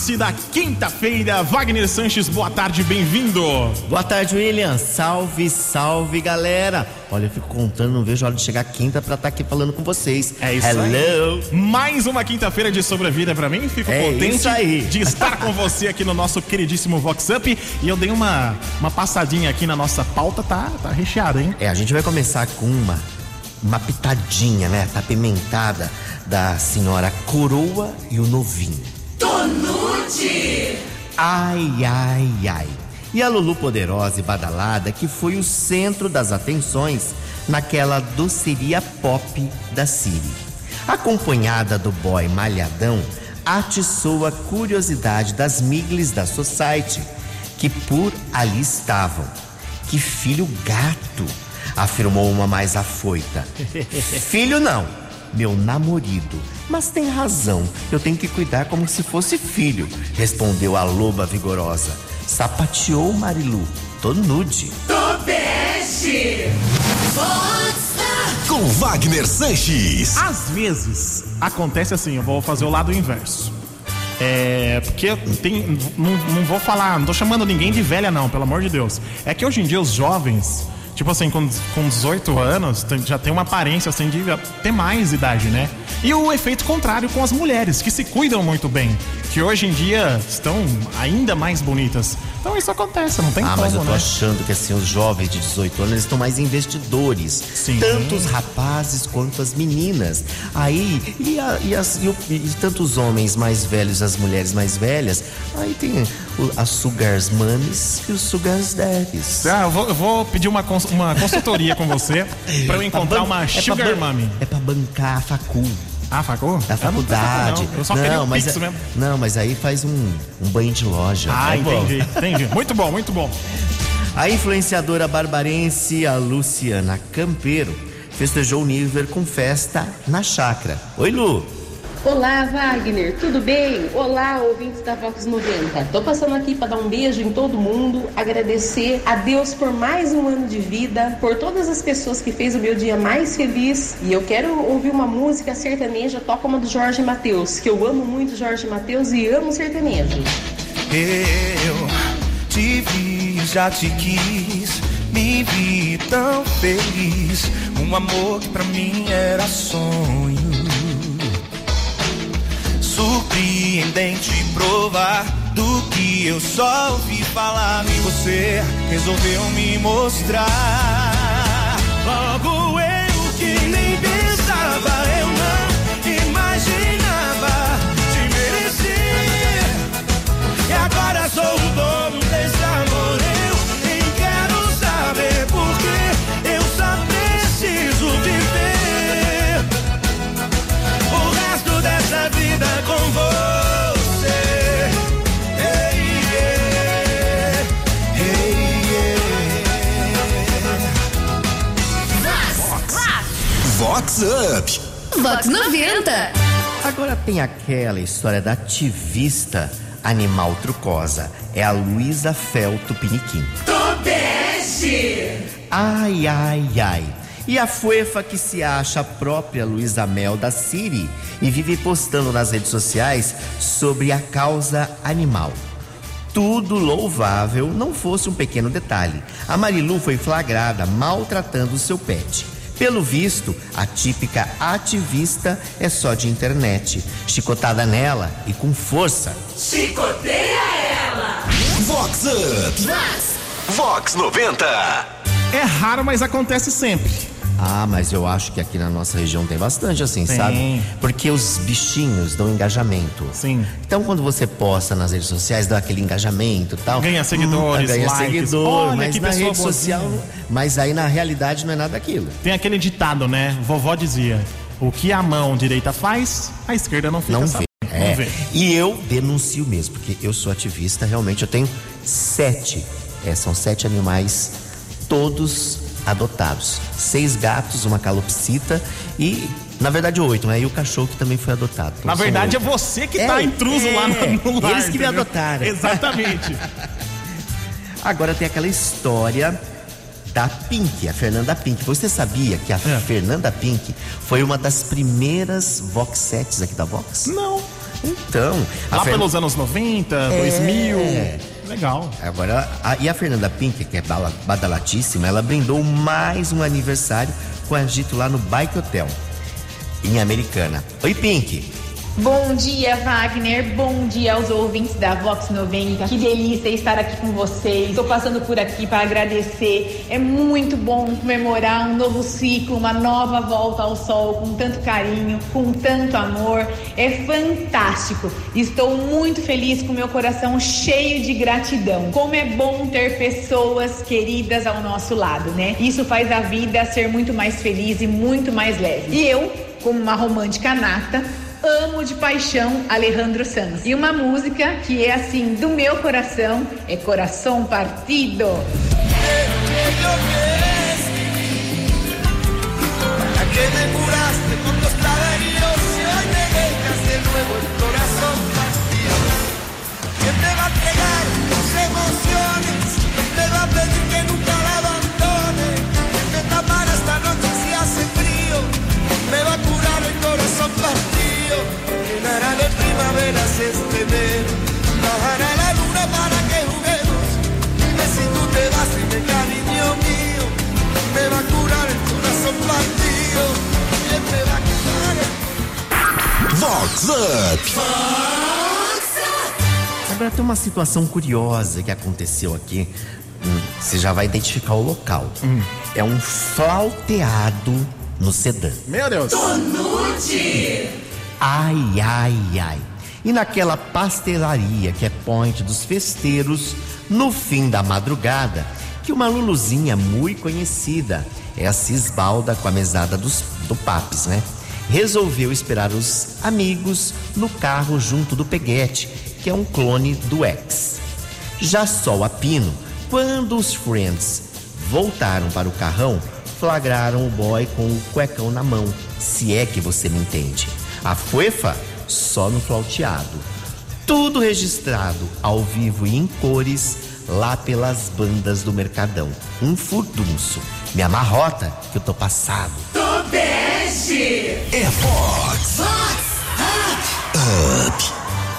início da quinta-feira. Wagner Sanches, boa tarde, bem-vindo. Boa tarde, William. Salve, salve, galera. Olha, eu fico contando, não vejo a hora de chegar quinta pra estar aqui falando com vocês. É isso Hello. aí. Mais uma quinta-feira de sobrevida pra mim. Fico É contente isso aí. de estar com você aqui no nosso queridíssimo Vox Up. E eu dei uma, uma passadinha aqui na nossa pauta, tá, tá recheada, hein? É, a gente vai começar com uma, uma pitadinha, né? Tá pimentada da senhora Coroa e o Novinho. Ai, ai, ai. E a Lulu poderosa e badalada que foi o centro das atenções naquela doceria pop da Siri. Acompanhada do boy malhadão, atiçou a curiosidade das miglis da Society, que por ali estavam. Que filho gato, afirmou uma mais afoita. filho não, meu namorado. Mas tem razão, eu tenho que cuidar como se fosse filho, respondeu a loba vigorosa. Sapateou Marilu, tô nude. Com Wagner Sanches. Às vezes acontece assim, eu vou fazer o lado inverso. É. Porque tem. Não, não vou falar, não tô chamando ninguém de velha, não, pelo amor de Deus. É que hoje em dia os jovens, tipo assim, com, com 18 anos, já tem uma aparência assim de ter mais idade, né? E o efeito contrário com as mulheres, que se cuidam muito bem. Que hoje em dia estão ainda mais bonitas. Então isso acontece, não tem Ah, como, mas eu tô né? achando que assim, os jovens de 18 anos estão mais investidores. Sim. Tanto os rapazes quanto as meninas. Aí, e, a- e as- e o- e tanto os homens mais velhos e as mulheres mais velhas. Aí tem as Sugars Mummies e os Sugars Daddies. Ah, eu vou, eu vou pedir uma, cons- uma consultoria com você pra eu encontrar uma é Sugar ban- Mummy. É pra bancar a facul. Ah, facou? Da Eu não faculdade. tô- não. Eu só queria o mas, é- mesmo. não, mas aí faz um, um banho de loja. Ah, É bom. entendi, entendi. Muito bom, muito bom. A influenciadora barbarense, a Luciana Campeiro, festejou o nível com festa na chácara. Oi, Lu. Olá, Wagner, tudo bem? Olá, ouvintes da Vox 90. Tô passando aqui para dar um beijo em todo mundo, agradecer a Deus por mais um ano de vida, por todas as pessoas que fez o meu dia mais feliz. E eu quero ouvir uma música sertaneja, toca uma do Jorge Mateus, que eu amo muito Jorge Mateus e amo sertanejo. Eu te vi, já te quis, me vi tão feliz. Um amor que pra mim era sonho. Surpreendente provar do que eu só ouvi falar. E você resolveu me mostrar. Vox 90. Agora tem aquela história da ativista animal trucosa. É a Luísa Felto Piniquim. Ai, ai, ai. E a fuefa que se acha a própria Luísa Mel da Siri e vive postando nas redes sociais sobre a causa animal. Tudo louvável não fosse um pequeno detalhe. A Marilu foi flagrada maltratando o seu pet. Pelo visto, a típica ativista é só de internet. Chicotada nela e com força. Vox Up. Vox 90. É raro, mas acontece sempre. Ah, mas eu acho que aqui na nossa região tem bastante assim, Tem. sabe? Porque os bichinhos dão engajamento. Sim. Então quando você posta nas redes sociais, dá aquele engajamento e tal. Ganha seguidores, ganha likes. seguidor, Olha mas na rede boazinha. social. Mas aí na realidade não é nada daquilo. Tem aquele ditado, né? Vovó dizia: o que a mão direita faz, a esquerda não fica Não sabendo. vê. É. vê. E eu denuncio mesmo, porque eu sou ativista, realmente eu tenho sete. é, são sete animais, todos adotados. Seis gatos, uma calopsita e, na verdade, oito, né? E o cachorro que também foi adotado. Então, Na verdade, é oito. você que É, tá intruso é. lá no, no lar. Eles que me entendeu? adotaram. Exatamente. Agora tem aquela história da Pink, a Fernanda Pink. Você sabia que a É. Fernanda Pink foi uma das primeiras Voxettes aqui da Vox? não. Então, Lá Fer- pelos anos 90, 2000. Legal. Agora, a- e a Fernanda Pink, que é badalatíssima, ela brindou mais um aniversário com agito lá no Bike Hotel, em Americana. Oi, Pink. Bom dia, Wagner. Bom dia aos ouvintes da Vox 90. Que delícia estar aqui com vocês. Estou passando por aqui para agradecer. É muito bom comemorar um novo ciclo, uma nova volta ao sol com tanto carinho, com tanto amor. É fantástico. Estou muito feliz com meu coração cheio de gratidão. Como é bom ter pessoas queridas ao nosso lado, né? Isso faz a vida ser muito mais feliz e muito mais leve. E eu, como uma romântica nata, amo de paixão Alejandro Sanz. E uma música que é assim do meu coração é Coração Partido. La que me curaste con tus labios y hoy me dejas de nuevo el corazón partido. ¿Quién me va a entregar tus emociones? Me va a pedir que nunca primaveras este enero. Bajará la luna para que juguemos. Dime si tú te vas, dime cariño mío. Me va a curar el corazón partido. ¿Quién me va a curar el Vox Up. Agora tem uma situação curiosa que aconteceu aqui. Hum, Você já vai identificar o local. É um flauteado no sedã. Meu Deus. Ai, ai, ai. E naquela pastelaria que é point dos festeiros, no fim da madrugada, que uma luluzinha muito conhecida, é a Cisbalda com a mesada dos, do Papes, né? Resolveu esperar os amigos no carro junto do Peguete, que é um clone do X. Já só o Apino, quando os Friends voltaram para o carrão, flagraram o boy com o cuecão na mão, se é que você me entende. A fuefa só no flauteado. Tudo registrado ao vivo e em cores lá pelas bandas do Mercadão. Um furdunço. Me amarrota que eu tô passado. É Vox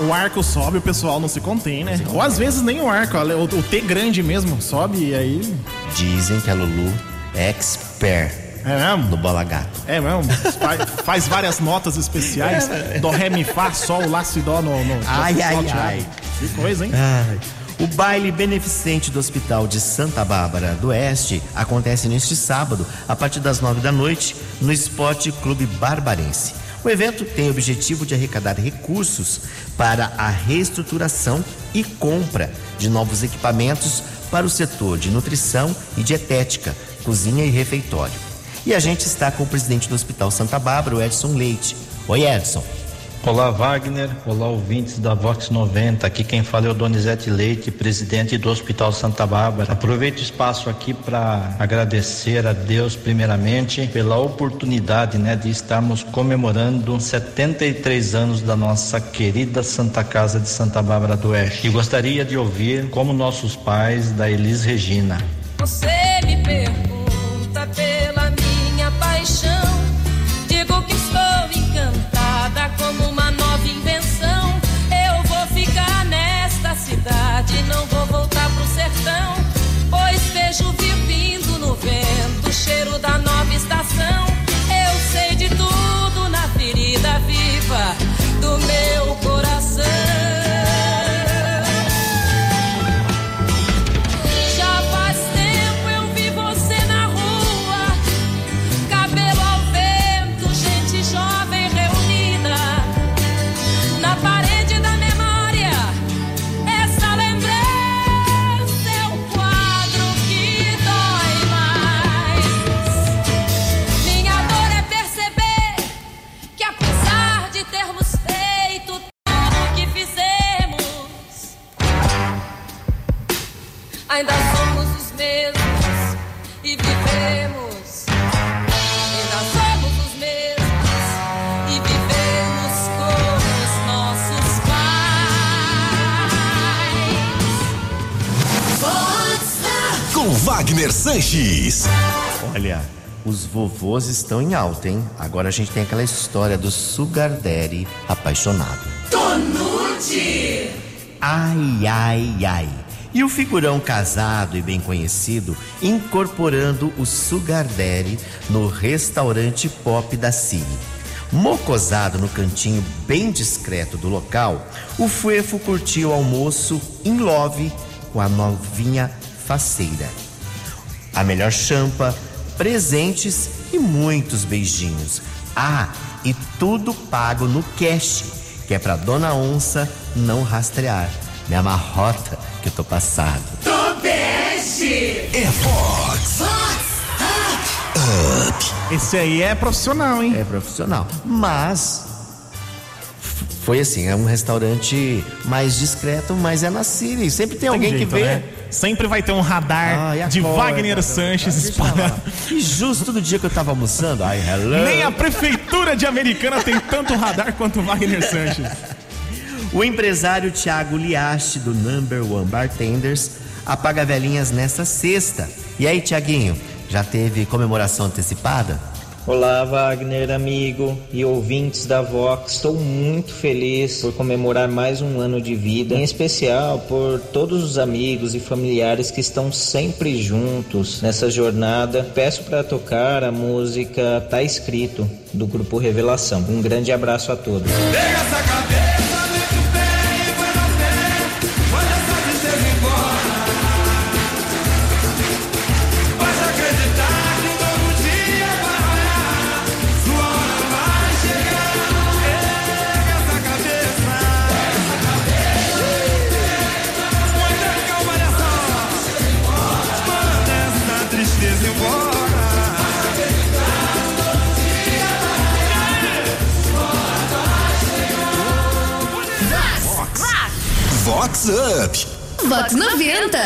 O arco sobe, o pessoal não se contém, né? Ou às vezes nem o arco, o, o T grande mesmo sobe e aí. Dizem que a Lulu é expert É mesmo? no bola gato. É mesmo? Faz, faz várias notas especiais. Dó, ré, mi, fá, sol, lá, si, dó no. no no Ai, ai, flauteado. ai. Que coisa, hein? Ai. O baile beneficente do Hospital de Santa Bárbara do Oeste acontece neste sábado, a partir das nove da noite, no Esporte Clube Barbarense. O evento tem o objetivo de arrecadar recursos para a reestruturação e compra de novos equipamentos para o setor de nutrição e dietética, cozinha e refeitório. E a gente está com o presidente do Hospital Santa Bárbara, o Edson Leite. Oi, Edson. Olá, Wagner. Olá, ouvintes da Vox 90. Aqui quem fala é o Donizete Leite, presidente do Hospital Santa Bárbara. Aproveito o espaço aqui para agradecer a Deus, primeiramente, pela oportunidade né, de estarmos comemorando 73 anos da nossa querida Santa Casa de Santa Bárbara do Oeste. E gostaria de ouvir como nossos pais, da Elis Regina. Você me pergunta pela Wagner Sanches. Olha, os vovôs estão em alta, hein? Agora a gente tem aquela história do Sugar Daddy apaixonado. Ai, ai, ai. E o figurão casado e bem conhecido incorporando o Sugar Daddy no restaurante pop da Cine. Mocosado no cantinho bem discreto do local, o Fuefo curtiu o almoço in love com a novinha faceira. A melhor champa, presentes e muitos beijinhos. Ah, e tudo pago no cash, que é pra Dona Onça não rastrear. Me amarrota que eu tô passado. É Fox. Esse aí é profissional, hein? É profissional. Mas foi assim, é um restaurante mais discreto, mas é na Siri. Sempre tem alguém jeito, que vê. né? Sempre vai ter um radar Ai, de acorda, Wagner. Sanches eu espalhado. E justo no dia que eu tava almoçando, ai, hello. Nem a prefeitura de Americana tem tanto radar quanto o Wagner Sanches. O empresário Thiago Liaste, do Number One Bartenders, apaga velhinhas nesta sexta. E aí, Tiaguinho, já teve comemoração antecipada? Olá, Wagner, amigo e ouvintes da Vox. Estou muito feliz por comemorar mais um ano de vida, em especial por todos os amigos e familiares que estão sempre juntos nessa jornada. Peço para tocar a música Tá Escrito do grupo Revelação. Um grande abraço a todos. Up. Vox 90.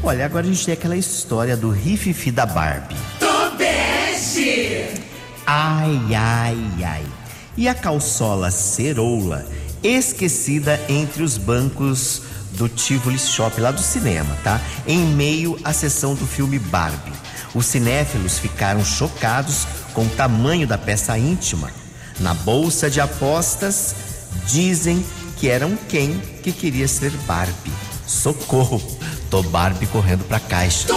Olha, agora a gente tem aquela história do rififi da Barbie. Ai, ai, ai. E a calçola ceroula esquecida entre os bancos do Tivoli Shop lá do cinema, tá? Em meio à sessão do filme Barbie. Os cinéfilos ficaram chocados com o tamanho da peça íntima. Na bolsa de apostas, dizem que era um Ken que queria ser Barbie. Socorro! Tô Barbie correndo pra caixa.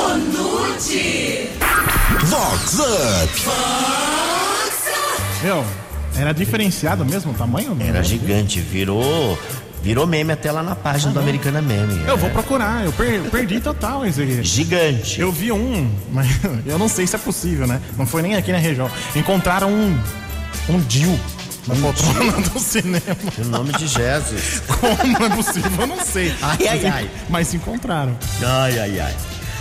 Vox Up. Meu, era diferenciado mesmo o tamanho? meu? Era gigante, virou. Virou meme até lá na página do Americana Meme. Eu vou É. procurar, eu per- perdi total esse aqui. Gigante. Eu vi um, mas eu não sei se é possível, né? Não foi nem aqui na região. Encontraram um. Um Dil na poltrona do cinema. Em nome de Jesus. Como é possível? Eu não sei. Ai, ai, Mas- ai. Mas se encontraram. Ai, ai, ai.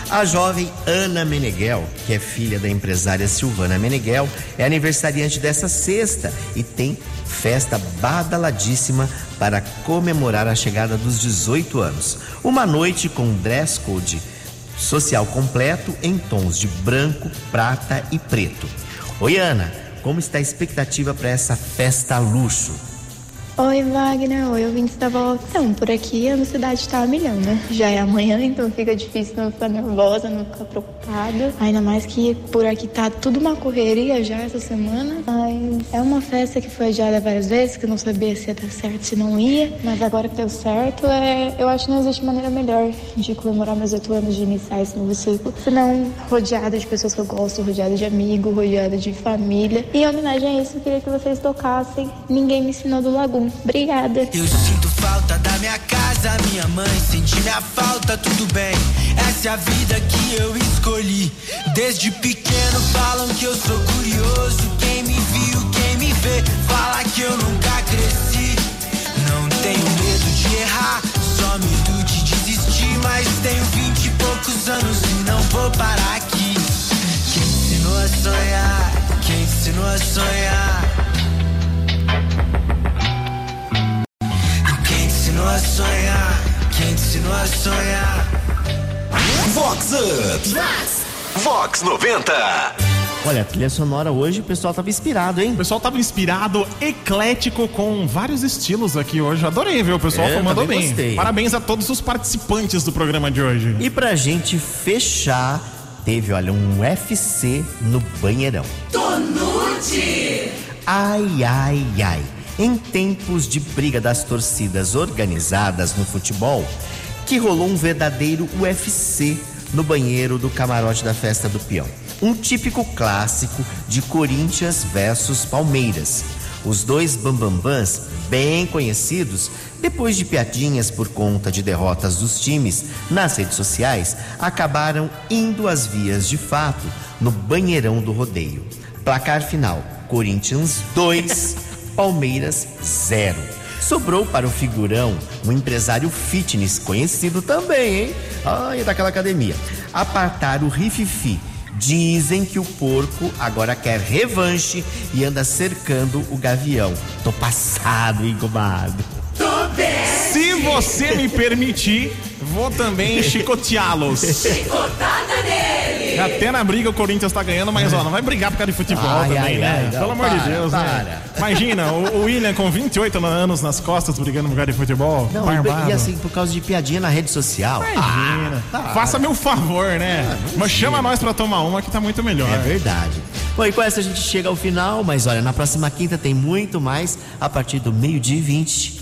A jovem Ana Meneghel, que é filha da empresária Silvana Meneghel, é aniversariante dessa sexta e tem festa badaladíssima para comemorar a chegada dos 18 anos. Uma noite com dress code social completo em tons de branco, prata e preto. Oi, Ana, como está a expectativa para essa festa luxo? Oi, Wagner. Oi, ouvintes da volta. Então, por aqui a ansiedade tá a milhão, né? Já é amanhã, então fica difícil não ficar nervosa, não ficar preocupada. Ainda mais que por aqui tá tudo uma correria já essa semana. Mas é uma festa que foi adiada várias vezes, que eu não sabia se ia dar certo, se não ia. Mas agora que deu certo, é... eu acho que não existe maneira melhor de comemorar meus oito anos de iniciar esse novo ciclo. Senão, rodeada de pessoas que eu gosto, rodeada de amigos, rodeada de família. E em homenagem a isso, eu queria que vocês tocassem Ninguém Me Ensinou do Lagoon. Obrigada. Eu sinto falta da minha casa, minha mãe. Senti minha falta, tudo bem. Essa é a vida que eu escolhi. Desde pequeno falam que eu sou curioso. Quem me viu, quem me vê, fala que eu nunca cresci. Não tenho medo de errar, só medo de desistir. Mas tenho vinte e poucos anos e não vou parar aqui. Quem ensinou a sonhar? Quem ensinou a sonhar? A sonhar? Quem ensinou a sonhar? Vox Up. Vox 90. Olha, a trilha sonora hoje o pessoal tava inspirado, hein? O pessoal tava inspirado, eclético, com vários estilos aqui hoje. Adorei, viu? O pessoal É, mandou bem. gostei. Parabéns a todos os participantes do programa de hoje. E pra gente fechar, teve, olha, um UFC no banheirão. Ai, ai, ai. Em tempos de briga das torcidas organizadas no futebol, que rolou um verdadeiro UFC no banheiro do camarote da festa do peão. Um típico clássico de Corinthians versus Palmeiras. Os dois bambambãs, bem conhecidos, depois de piadinhas por conta de derrotas dos times nas redes sociais, acabaram indo às vias de fato no banheirão do rodeio. Placar final: Corinthians 2, Palmeiras 0. Sobrou para o figurão, um empresário fitness conhecido também, hein? Ai, é daquela academia. Apartar o rififi. Dizem que o porco agora quer revanche e anda cercando o gavião. Tô passado, hein, comadre? Se você me permitir, vou também chicoteá-los. Chicotada! Até na briga o Corinthians tá ganhando, mas ó, não vai brigar por causa de futebol Ai, também, ai, né? ai, não, Pelo amor de para, Deus, né? para. Imagina, o, o William com 28 anos nas costas brigando por causa de futebol. Não, barbado. e assim, por causa de piadinha na rede social. Imagina. Ah, Faça meu favor, né? não mas chama nós pra tomar uma que tá muito melhor. É verdade. Bom, e com essa a gente chega ao final, mas olha, na próxima quinta tem muito mais a partir do meio-dia e 20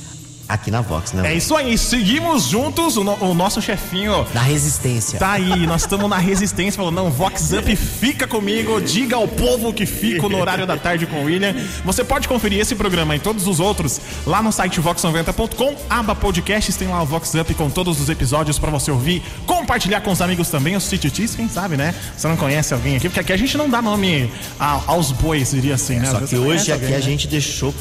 aqui na Vox, né? É isso aí, seguimos juntos. O, no- o nosso chefinho Na resistência. tá aí, nós estamos na resistência. Falou, não, Vox Up fica comigo. Diga ao povo que fico no horário da tarde com o William. Você pode conferir esse programa e todos os outros lá no site vox90.com. Aba podcasts, tem lá o Vox Up com todos os episódios pra você ouvir. Compartilhar com os amigos também, os tititis, quem sabe, né? Você não conhece alguém aqui, porque aqui a gente não dá nome a- aos bois, diria assim, né? Só que hoje aqui alguém, a né? gente deixou.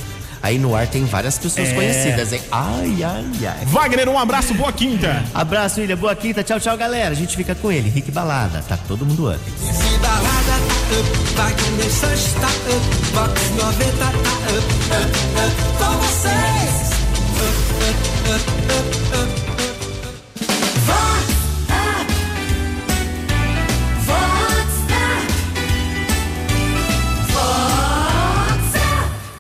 Aí no ar tem várias pessoas É. conhecidas, hein? Ai, ai, ai. Wagner, um abraço, boa quinta. Abraço, William. Boa quinta. Tchau, tchau, galera. A gente fica com ele. Rick Balada. Tá todo mundo up. Se balada tá up, Wagner Sanches tá up, Vox 90 tá up, up, up, com vocês. Up, up, up, up,